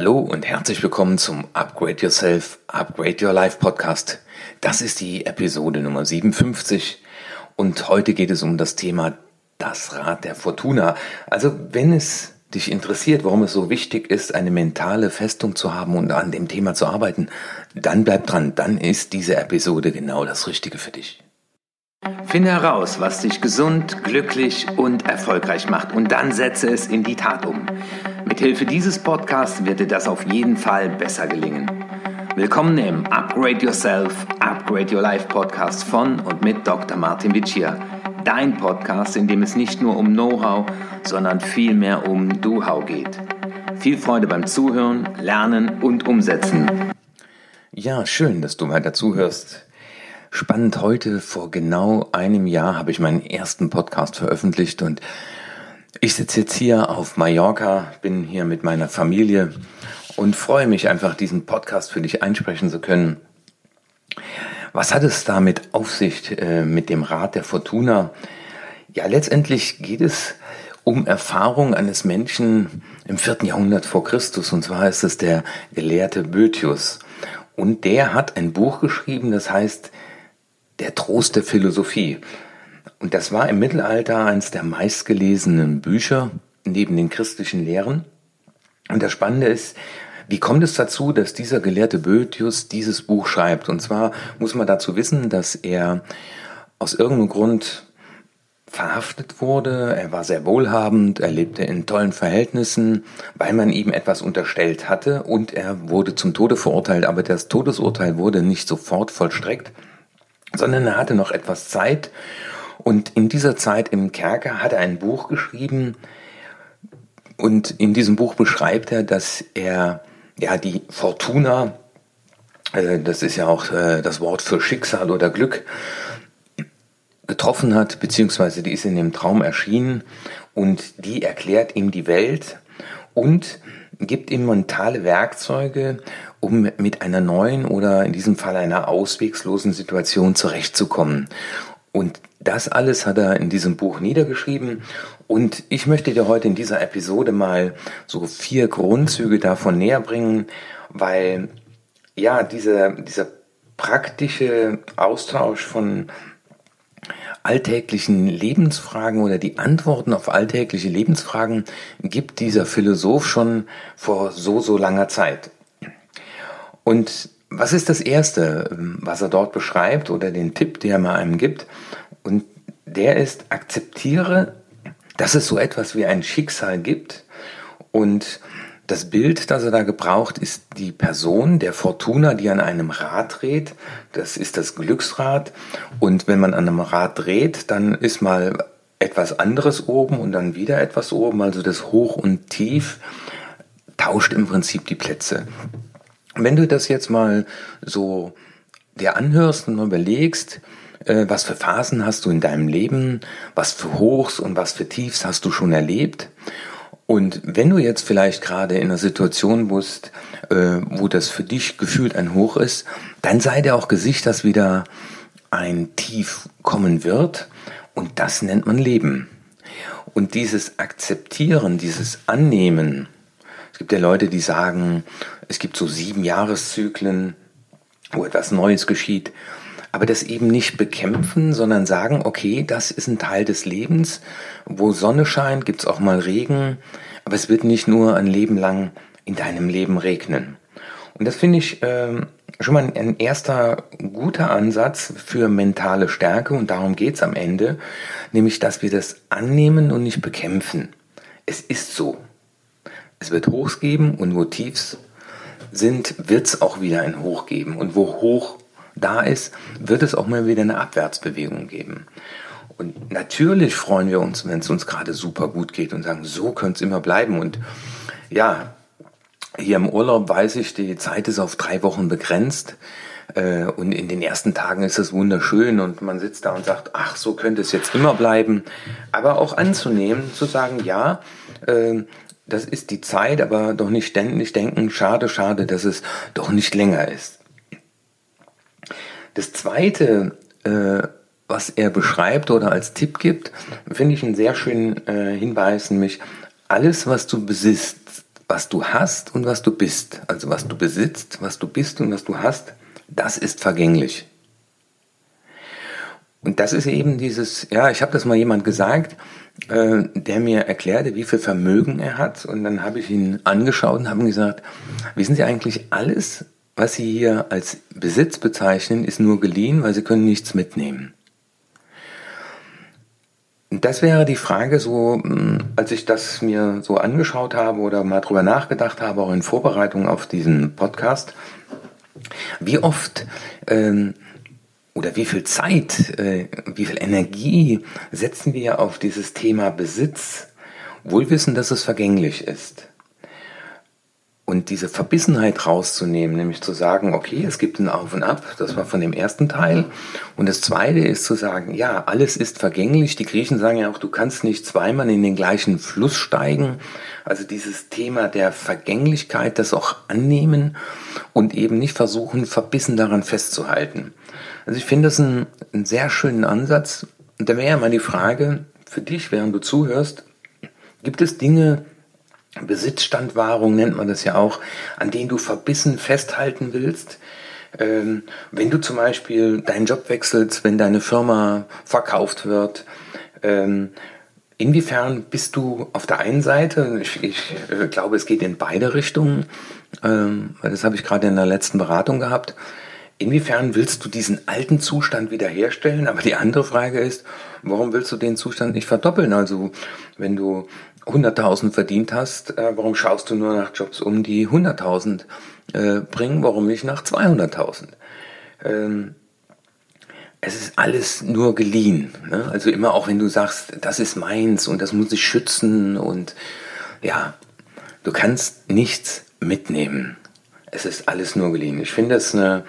Hallo und herzlich willkommen zum Upgrade Yourself, Upgrade Your Life Podcast. Das ist die Episode Nummer 57 und heute geht es um das Thema das Rad der Fortuna. Also wenn es dich interessiert, warum es so wichtig ist, eine mentale Festung zu haben und an dem Thema zu arbeiten, dann bleib dran, dann ist diese Episode genau das Richtige für dich. Finde heraus, was dich gesund, glücklich und erfolgreich macht und dann setze es in die Tat um. Mithilfe dieses Podcasts wird dir das auf jeden Fall besser gelingen. Willkommen im Upgrade Yourself, Upgrade Your Life Podcast von und mit Dr. Martin Vicia. Dein Podcast, in dem es nicht nur um Know-how, sondern vielmehr um Do-How geht. Viel Freude beim Zuhören, Lernen und Umsetzen. Ja, schön, dass du weiter zuhörst. Spannend, heute vor genau einem Jahr habe ich meinen ersten Podcast veröffentlicht und ich sitze jetzt hier auf Mallorca, bin hier mit meiner Familie und freue mich einfach, diesen Podcast für dich einsprechen zu können. Was hat es damit auf sich äh, mit dem Rat der Fortuna? Ja, letztendlich geht es um Erfahrung eines Menschen im vierten Jahrhundert vor Christus, und zwar ist es der Gelehrte Boethius. Und der hat ein Buch geschrieben, das heißt der Trost der Philosophie. Und das war im Mittelalter eines der meistgelesenen Bücher neben den christlichen Lehren. Und das Spannende ist, wie kommt es dazu, dass dieser gelehrte Boethius dieses Buch schreibt? Und zwar muss man dazu wissen, dass er aus irgendeinem Grund verhaftet wurde. Er war sehr wohlhabend, er lebte in tollen Verhältnissen, weil man ihm etwas unterstellt hatte und er wurde zum Tode verurteilt. Aber das Todesurteil wurde nicht sofort vollstreckt, sondern er hatte noch etwas Zeit und in dieser Zeit im Kerker hat er ein Buch geschrieben und in diesem Buch beschreibt er, dass er ja die Fortuna, äh, das ist ja auch äh, das Wort für Schicksal oder Glück, getroffen hat, beziehungsweise die ist in dem Traum erschienen und die erklärt ihm die Welt und gibt ihm mentale Werkzeuge, um mit einer neuen oder in diesem Fall einer auswegslosen Situation zurechtzukommen. Und das alles hat er in diesem Buch niedergeschrieben. Und ich möchte dir heute in dieser Episode mal so vier Grundzüge davon näher bringen, weil ja, dieser, dieser praktische Austausch von alltäglichen Lebensfragen oder die Antworten auf alltägliche Lebensfragen gibt dieser Philosoph schon vor so, so langer Zeit. Und was ist das Erste, was er dort beschreibt oder den Tipp, der er mal einem gibt? Und der ist, akzeptiere, dass es so etwas wie ein Schicksal gibt und das Bild, das er da gebraucht, ist die Person der Fortuna, die an einem Rad dreht. Das ist das Glücksrad. Und wenn man an einem Rad dreht, dann ist mal etwas anderes oben und dann wieder etwas oben. Also das Hoch und Tief tauscht im Prinzip die Plätze. Wenn du das jetzt mal so dir anhörst und überlegst, äh, was für Phasen hast du in deinem Leben, was für Hochs und was für Tiefs hast du schon erlebt und wenn du jetzt vielleicht gerade in einer Situation bist, äh, wo das für dich gefühlt ein Hoch ist, dann sei dir auch Gesicht, dass wieder ein Tief kommen wird. Und das nennt man Leben. Und dieses Akzeptieren, dieses Annehmen, gibt ja Leute, die sagen, es gibt so sieben Jahreszyklen, wo etwas Neues geschieht aber das eben nicht bekämpfen, sondern sagen, okay, das ist ein Teil des Lebens, wo Sonne scheint, gibt's auch mal Regen, aber es wird nicht nur ein Leben lang in deinem Leben regnen. Und das finde ich äh, schon mal ein erster guter Ansatz für mentale Stärke und darum geht's am Ende, nämlich dass wir das annehmen und nicht bekämpfen. Es ist so. Es wird Hochs geben und wo Tiefs sind, wird's auch wieder ein Hoch geben. Und wo Hoch da ist, wird es auch mal wieder eine Abwärtsbewegung geben. Und natürlich freuen wir uns, wenn es uns gerade super gut geht und sagen, so könnte es immer bleiben. Und ja, hier im Urlaub weiß ich, die Zeit ist auf drei Wochen begrenzt. Äh, und in den ersten Tagen ist es wunderschön und man sitzt da und sagt, ach, so könnte es jetzt immer bleiben. Aber auch anzunehmen, zu sagen, ja, äh, das ist die Zeit, aber doch nicht ständig denken, schade, schade, dass es doch nicht länger ist. Das zweite, äh, was er beschreibt oder als Tipp gibt, finde ich einen sehr schönen äh, Hinweis, nämlich alles, was du besitzt, was du hast und was du bist, also was du besitzt, was du bist und was du hast, das ist vergänglich. Und das ist eben dieses, ja, ich habe das mal jemand gesagt, äh, der mir erklärte, wie viel Vermögen er hat. Und dann habe ich ihn angeschaut und habe gesagt, wissen Sie eigentlich, alles, was Sie hier als Besitz bezeichnen, ist nur geliehen, weil Sie können nichts mitnehmen. Das wäre die Frage, so hm, als ich das mir so angeschaut habe oder mal drüber nachgedacht habe, auch in Vorbereitung auf diesen Podcast, wie oft ähm, oder wie viel Zeit, äh, wie viel Energie setzen wir auf dieses Thema Besitz, wohl wissen, dass es vergänglich ist. Und diese Verbissenheit rauszunehmen, nämlich zu sagen, okay, es gibt ein Auf und Ab, das war von dem ersten Teil. Und das zweite ist zu sagen, ja, alles ist vergänglich. Die Griechen sagen ja auch, du kannst nicht zweimal in den gleichen Fluss steigen. Also dieses Thema der Vergänglichkeit, das auch annehmen und eben nicht versuchen, verbissen daran festzuhalten. Also ich finde das einen, einen sehr schönen Ansatz. Und da wäre ja mal die Frage für dich, während du zuhörst, gibt es Dinge, Besitzstandwahrung nennt man das ja auch, an denen du verbissen festhalten willst. Ähm, wenn du zum Beispiel deinen Job wechselst, wenn deine Firma verkauft wird, ähm, inwiefern bist du auf der einen Seite, ich, ich äh, glaube, es geht in beide Richtungen, ähm, das habe ich gerade in der letzten Beratung gehabt, inwiefern willst du diesen alten Zustand wiederherstellen? Aber die andere Frage ist, warum willst du den Zustand nicht verdoppeln? Also wenn du 100.000 verdient hast, äh, warum schaust du nur nach Jobs um, die 100.000 äh, bringen? Warum nicht nach 200.000? Ähm, es ist alles nur geliehen. Ne? Also immer auch wenn du sagst, das ist meins und das muss ich schützen und ja, du kannst nichts mitnehmen. Es ist alles nur geliehen. Ich finde es eine,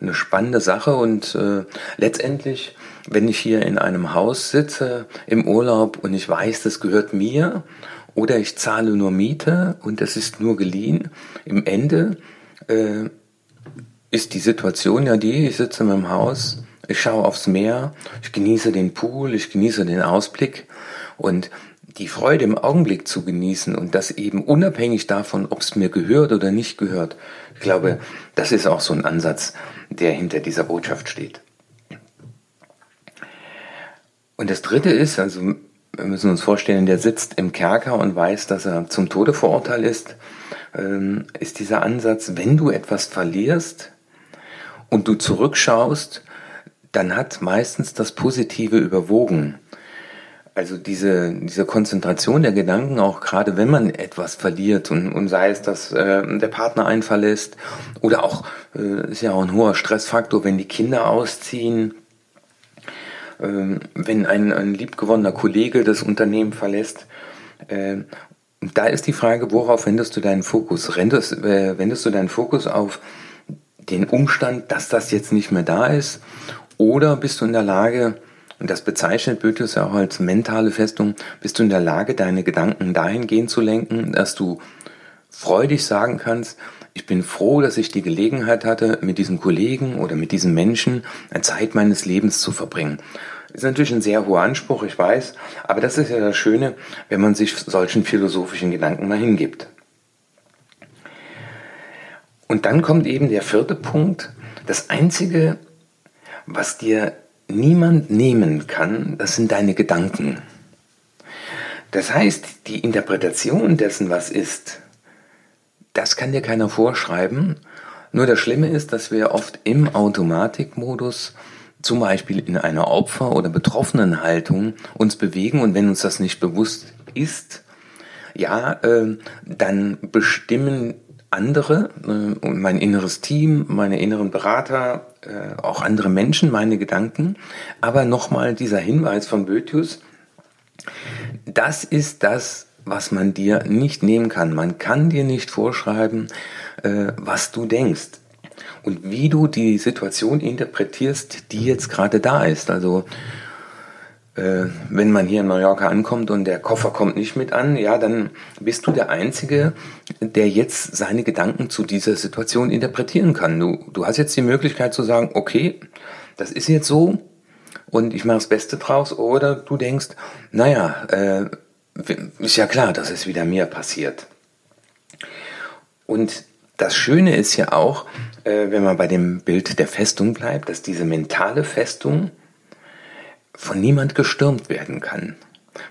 eine spannende Sache und äh, letztendlich wenn ich hier in einem Haus sitze im Urlaub und ich weiß, das gehört mir oder ich zahle nur Miete und das ist nur geliehen, im Ende äh, ist die Situation ja die, ich sitze in meinem Haus, ich schaue aufs Meer, ich genieße den Pool, ich genieße den Ausblick und die Freude im Augenblick zu genießen und das eben unabhängig davon, ob es mir gehört oder nicht gehört. Ich glaube, das ist auch so ein Ansatz, der hinter dieser Botschaft steht. Und das Dritte ist, also wir müssen uns vorstellen, der sitzt im Kerker und weiß, dass er zum Tode verurteilt ist, ähm, ist dieser Ansatz, wenn du etwas verlierst und du zurückschaust, dann hat meistens das Positive überwogen. Also diese, diese Konzentration der Gedanken, auch gerade wenn man etwas verliert und, und sei es, dass äh, der Partner einen verlässt oder auch, äh, ist ja auch ein hoher Stressfaktor, wenn die Kinder ausziehen, wenn ein, ein liebgewonnener Kollege das Unternehmen verlässt. Äh, da ist die Frage, worauf wendest du deinen Fokus? Wendest, äh, wendest du deinen Fokus auf den Umstand, dass das jetzt nicht mehr da ist? Oder bist du in der Lage, und das bezeichnet Goethes ja auch als mentale Festung, bist du in der Lage, deine Gedanken dahingehend zu lenken, dass du freudig sagen kannst, ich bin froh, dass ich die Gelegenheit hatte, mit diesem Kollegen oder mit diesem Menschen eine Zeit meines Lebens zu verbringen. Ist natürlich ein sehr hoher Anspruch, ich weiß, aber das ist ja das Schöne, wenn man sich solchen philosophischen Gedanken mal hingibt. Und dann kommt eben der vierte Punkt. Das Einzige, was dir niemand nehmen kann, das sind deine Gedanken. Das heißt, die Interpretation dessen, was ist, das kann dir keiner vorschreiben. Nur das Schlimme ist, dass wir oft im Automatikmodus zum Beispiel in einer Opfer- oder Betroffenenhaltung uns bewegen und wenn uns das nicht bewusst ist, ja, äh, dann bestimmen andere äh, mein inneres Team, meine inneren Berater, äh, auch andere Menschen meine Gedanken. Aber nochmal dieser Hinweis von Boetius, das ist das, was man dir nicht nehmen kann. Man kann dir nicht vorschreiben, äh, was du denkst und wie du die Situation interpretierst, die jetzt gerade da ist. Also äh, wenn man hier in Mallorca ankommt und der Koffer kommt nicht mit an, ja, dann bist du der Einzige, der jetzt seine Gedanken zu dieser Situation interpretieren kann. Du, du hast jetzt die Möglichkeit zu sagen, okay, das ist jetzt so und ich mache das Beste draus, oder du denkst, naja, äh, ist ja klar, dass es wieder mir passiert. Und das Schöne ist ja auch, äh, wenn man bei dem Bild der Festung bleibt, dass diese mentale Festung von niemand gestürmt werden kann.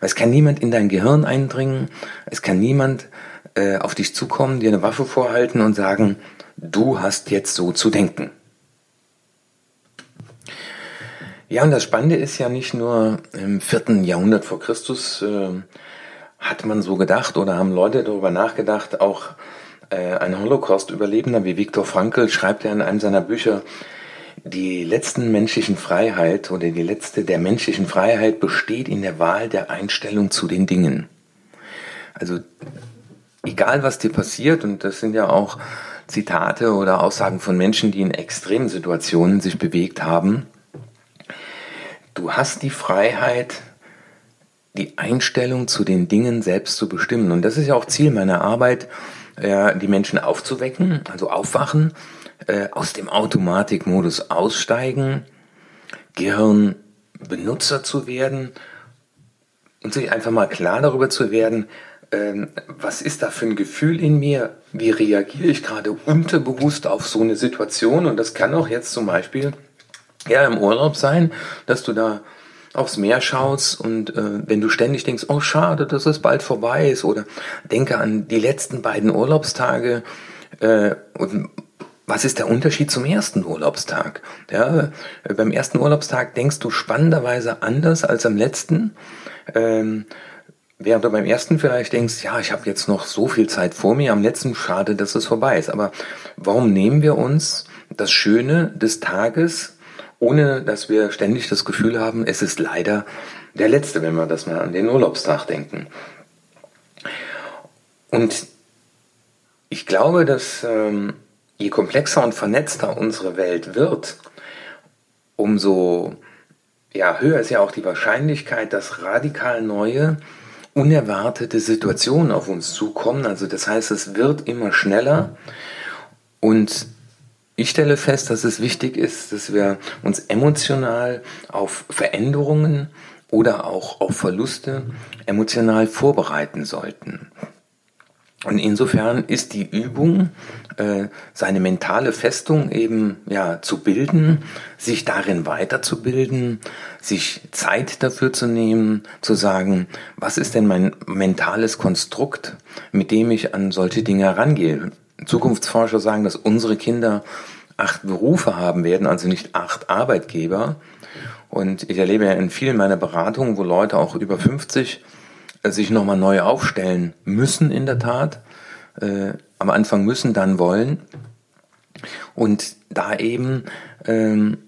Weil es kann niemand in dein Gehirn eindringen, es kann niemand äh, auf dich zukommen, dir eine Waffe vorhalten und sagen, du hast jetzt so zu denken. Ja, und das Spannende ist ja nicht nur im vierten Jahrhundert vor Christus äh, hat man so gedacht oder haben Leute darüber nachgedacht, auch äh, ein Holocaust-Überlebender wie Viktor Frankl schreibt ja in einem seiner Bücher, die letzten menschlichen Freiheit oder die letzte der menschlichen Freiheit besteht in der Wahl der Einstellung zu den Dingen. Also egal was dir passiert, und das sind ja auch Zitate oder Aussagen von Menschen, die in extremen Situationen sich bewegt haben, du hast die Freiheit, die Einstellung zu den Dingen selbst zu bestimmen. Und das ist ja auch Ziel meiner Arbeit, ja, die Menschen aufzuwecken, also aufwachen, äh, aus dem Automatikmodus aussteigen, Gehirnbenutzer zu werden und sich einfach mal klar darüber zu werden, ähm, was ist da für ein Gefühl in mir? Wie reagiere ich gerade unterbewusst auf so eine Situation? Und das kann auch jetzt zum Beispiel ja im Urlaub sein, dass du da aufs Meer schaust und äh, wenn du ständig denkst, oh schade, dass es bald vorbei ist oder denke an die letzten beiden Urlaubstage äh, und was ist der Unterschied zum ersten Urlaubstag? Ja, äh, beim ersten Urlaubstag denkst du spannenderweise anders als am letzten. Ähm, Während du beim ersten vielleicht denkst, ja, ich habe jetzt noch so viel Zeit vor mir, am letzten schade, dass es vorbei ist. Aber warum nehmen wir uns das Schöne des Tages ohne dass wir ständig das Gefühl haben, es ist leider der letzte, wenn wir das mal an den Urlaubstag denken. Und ich glaube, dass ähm, je komplexer und vernetzter unsere Welt wird, umso ja, höher ist ja auch die Wahrscheinlichkeit, dass radikal neue, unerwartete Situationen auf uns zukommen. Also das heißt, es wird immer schneller und ich stelle fest, dass es wichtig ist, dass wir uns emotional auf Veränderungen oder auch auf Verluste emotional vorbereiten sollten. Und insofern ist die Übung, äh, seine mentale Festung eben ja zu bilden, sich darin weiterzubilden, sich Zeit dafür zu nehmen, zu sagen, was ist denn mein mentales Konstrukt, mit dem ich an solche Dinge herangehe. Zukunftsforscher sagen, dass unsere Kinder acht Berufe haben werden, also nicht acht Arbeitgeber. Und ich erlebe ja in vielen meiner Beratungen, wo Leute auch über 50 äh, sich nochmal neu aufstellen müssen in der Tat. Äh, am Anfang müssen, dann wollen. Und da eben ähm,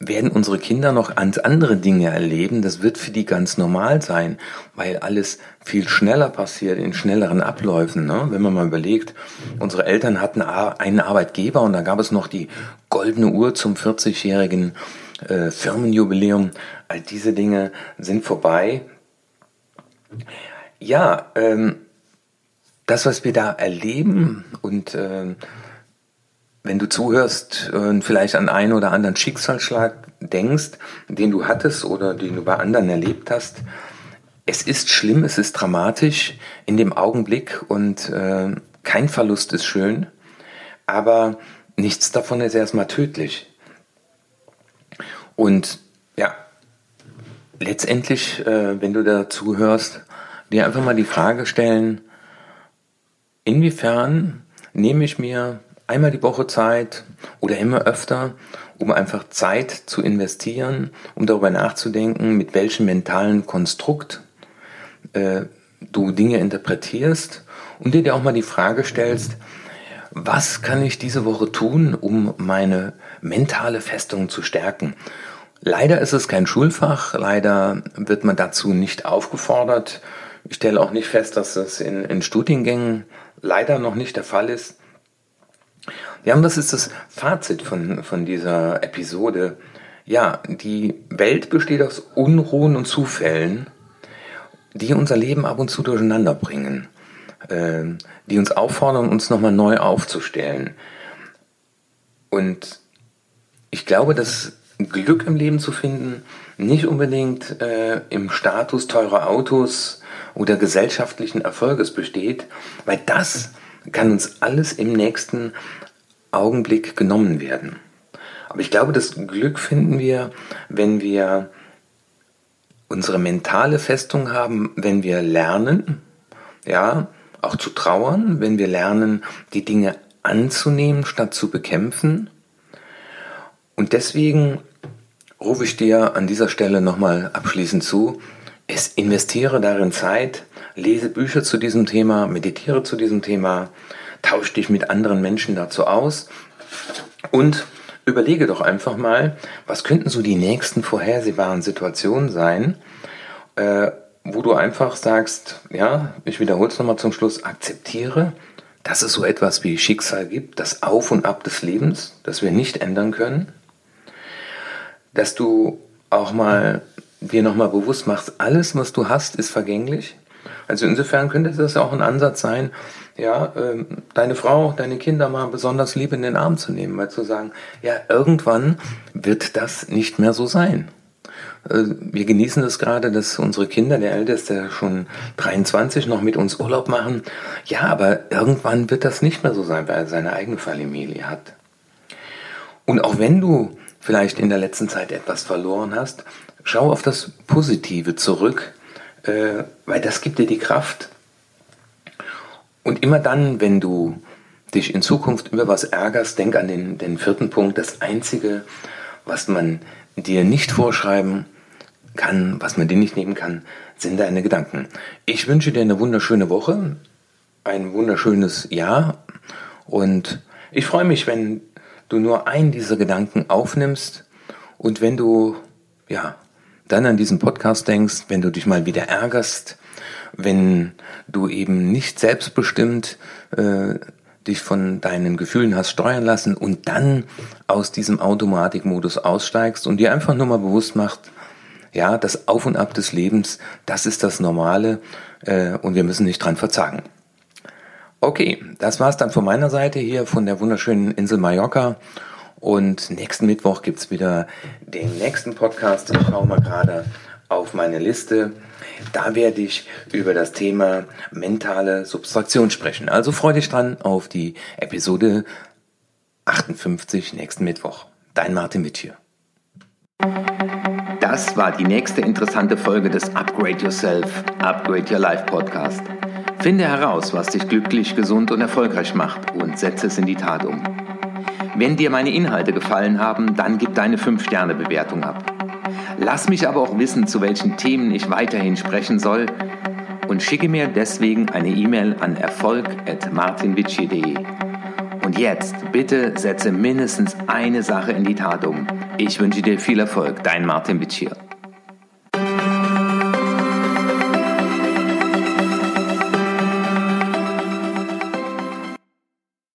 werden unsere Kinder noch ganz andere Dinge erleben. Das wird für die ganz normal sein, weil alles viel schneller passiert, in schnelleren Abläufen. Ne? Wenn man mal überlegt, unsere Eltern hatten einen Arbeitgeber und da gab es noch die goldene Uhr zum 40-jährigen äh, Firmenjubiläum. All diese Dinge sind vorbei. Ja, ähm, das, was wir da erleben und äh, wenn du zuhörst und vielleicht an einen oder anderen Schicksalsschlag denkst, den du hattest oder den du bei anderen erlebt hast, es ist schlimm, es ist dramatisch in dem Augenblick und äh, kein Verlust ist schön, aber nichts davon ist erstmal tödlich. Und ja, letztendlich, äh, wenn du dazu hörst, dir einfach mal die Frage stellen, inwiefern nehme ich mir einmal die Woche Zeit oder immer öfter, um einfach Zeit zu investieren, um darüber nachzudenken, mit welchem mentalen Konstrukt äh, du Dinge interpretierst und dir auch mal die Frage stellst, was kann ich diese Woche tun, um meine mentale Festung zu stärken? Leider ist es kein Schulfach, leider wird man dazu nicht aufgefordert. Ich stelle auch nicht fest, dass das in, in Studiengängen leider noch nicht der Fall ist. Ja, und das ist das Fazit von, von dieser Episode. Ja, die Welt besteht aus Unruhen und Zufällen, die unser Leben ab und zu durcheinander bringen, äh, die uns auffordern, uns nochmal neu aufzustellen. Und ich glaube, dass Glück im Leben zu finden nicht unbedingt äh, im Status teurer Autos oder gesellschaftlichen Erfolges besteht, weil das kann uns alles im nächsten Augenblick genommen werden. Aber ich glaube, das Glück finden wir, wenn wir unsere mentale Festung haben, wenn wir lernen, ja, auch zu trauern, wenn wir lernen, die Dinge anzunehmen statt zu bekämpfen. Und deswegen rufe ich dir an dieser Stelle nochmal abschließend zu, es investiere darin Zeit, lese Bücher zu diesem Thema, meditiere zu diesem Thema, tausche dich mit anderen Menschen dazu aus und überlege doch einfach mal, was könnten so die nächsten vorhersehbaren Situationen sein, äh, wo du einfach sagst, ja, ich wiederhole es nochmal zum Schluss, akzeptiere, dass es so etwas wie Schicksal gibt, das Auf und Ab des Lebens, das wir nicht ändern können, dass du auch mal dir nochmal bewusst machst, alles, was du hast, ist vergänglich. Also insofern könnte das auch ein Ansatz sein, ja, ähm, deine Frau, deine Kinder mal besonders lieb in den Arm zu nehmen, mal zu sagen, ja, irgendwann wird das nicht mehr so sein. Äh, wir genießen es gerade, dass unsere Kinder, der Älteste schon 23, noch mit uns Urlaub machen. Ja, aber irgendwann wird das nicht mehr so sein, weil er seine eigene Familie hat. Und auch wenn du vielleicht in der letzten Zeit etwas verloren hast, schau auf das Positive zurück, äh, weil das gibt dir die Kraft. Und immer dann, wenn du dich in Zukunft über was ärgerst, denk an den, den vierten Punkt. Das Einzige, was man dir nicht vorschreiben kann, was man dir nicht nehmen kann, sind deine Gedanken. Ich wünsche dir eine wunderschöne Woche, ein wunderschönes Jahr und ich freue mich, wenn du nur einen dieser Gedanken aufnimmst und wenn du, ja, dann an diesen Podcast denkst, wenn du dich mal wieder ärgerst, wenn du eben nicht selbstbestimmt äh, dich von deinen Gefühlen hast steuern lassen und dann aus diesem Automatikmodus aussteigst und dir einfach nur mal bewusst macht, ja, das Auf und Ab des Lebens, das ist das Normale äh, und wir müssen nicht dran verzagen. Okay, das war's dann von meiner Seite hier von der wunderschönen Insel Mallorca. Und nächsten Mittwoch gibt's wieder den nächsten Podcast. Ich schaue mal gerade auf meine Liste. Da werde ich über das Thema mentale Substraktion sprechen. Also freue dich dran auf die Episode 58 nächsten Mittwoch. Dein Martin Witt hier. Das war die nächste interessante Folge des Upgrade Yourself, Upgrade Your Life Podcast. Finde heraus, was dich glücklich, gesund und erfolgreich macht und setze es in die Tat um. Wenn dir meine Inhalte gefallen haben, dann gib deine 5-Sterne-Bewertung ab. Lass mich aber auch wissen, zu welchen Themen ich weiterhin sprechen soll und schicke mir deswegen eine E-Mail an erfolg.martinwitschi.de. Und jetzt bitte setze mindestens eine Sache in die Tat um. Ich wünsche dir viel Erfolg, dein Martin Witschier.